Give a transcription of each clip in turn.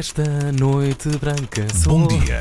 Nesta noite branca sou... Bom dia.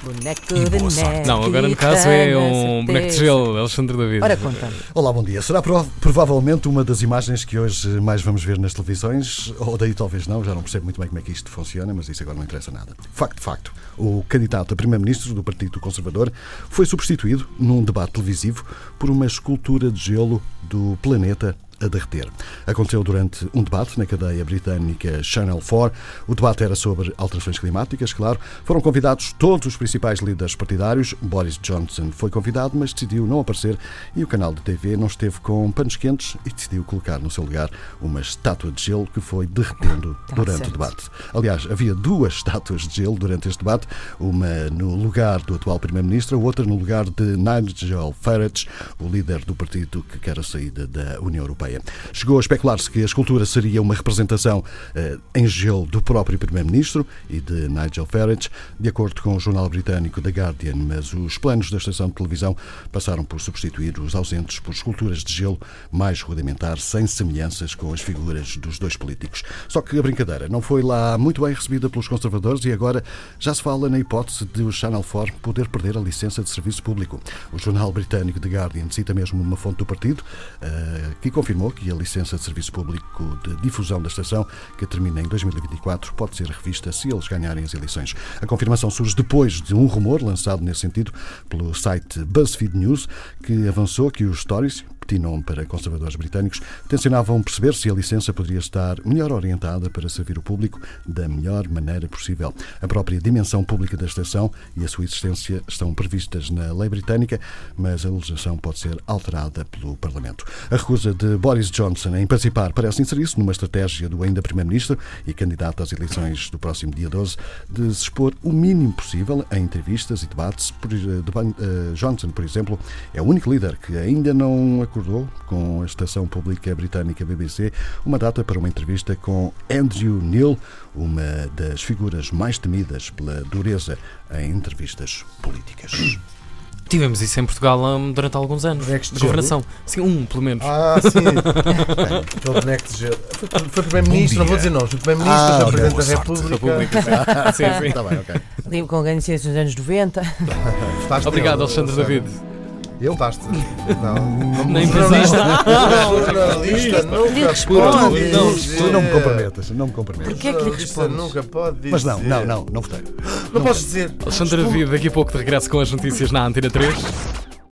Boneco E de boa sorte. neve. Não, agora no caso é um boneco de gelo, Alexandre David. Ora, conta. Olá, bom dia. Será prov- provavelmente uma das imagens que hoje mais vamos ver nas televisões, ou daí talvez não, já não percebo muito bem como é que isto funciona, mas isso agora não interessa nada. Facto, facto. O candidato a primeiro-ministro do Partido Conservador foi substituído num debate televisivo por uma escultura de gelo do planeta a derreter. Aconteceu durante um debate na cadeia britânica Channel 4. O debate era sobre alterações climáticas, claro. Foram convidados todos os principais líderes partidários. Boris Johnson foi convidado, mas decidiu não aparecer e o canal de TV não esteve com panos quentes e decidiu colocar no seu lugar uma estátua de gelo que foi derretendo Tá durante certo. o debate. Aliás, havia duas estátuas de gelo durante este debate, uma no lugar do atual Primeiro-Ministro, a outra no lugar de Nigel Farage, o líder do partido que quer a saída da União Europeia. Chegou a especular-se que a escultura seria uma representação eh, em gelo do próprio Primeiro-Ministro e de Nigel Farage, de acordo com o jornal britânico The Guardian, mas os planos da estação de televisão passaram por substituir os ausentes por esculturas de gelo mais rudimentares, sem semelhanças com as figuras dos dois políticos. Só que a brincadeira não foi lá muito bem recebida pelos conservadores e agora já se fala na hipótese de o Channel 4 poder perder a licença de serviço público. O jornal britânico The Guardian cita mesmo uma fonte do partido eh, que confirmou que a licença de serviço público de difusão da estação, que termina em 2024, pode ser revista se eles ganharem as eleições. A confirmação surge depois de um rumor lançado nesse sentido pelo site BuzzFeed News, que avançou que os Tories, nome para conservadores britânicos, tencionavam perceber se a licença poderia estar melhor orientada para servir o público da melhor maneira possível. A própria dimensão pública da estação e a sua existência estão previstas na lei britânica, mas a legislação pode ser alterada pelo Parlamento. A recusa de Boris Johnson em participar parece inserir-se numa estratégia do ainda Primeiro-Ministro e candidato às eleições do próximo dia 12 de se expor o mínimo possível em entrevistas e debates. Eh, eh, Johnson, por exemplo, é o único líder que ainda não acordou com a estação pública britânica BBC uma data para uma entrevista com Andrew Neil, uma das figuras mais temidas pela dureza em entrevistas políticas. Tivemos isso em Portugal hum, durante alguns anos. Bonecos de governação. Sim, um, pelo menos. Ah, sim. Aquele boneco de gelo. Foi, foi Primeiro-Ministro, não vou dizer não. Foi Primeiro-Ministro, Ah. Presidente da. República. República. sim, sim. Está bem, ok. Ali com ganho de nos anos 90. Votaste Obrigado, Alexandre. David. Eu? Votaste. Não. não Nem jornalista. Jornalista nunca responde. pode Não. Tu não me comprometas, não me comprometas. Porquê é que lhe respondes? nunca pode dizer. Mas não, não, não, não votei. Não podes dizer. Alexandre David, daqui a pouco de regresso com as notícias na Antena 3.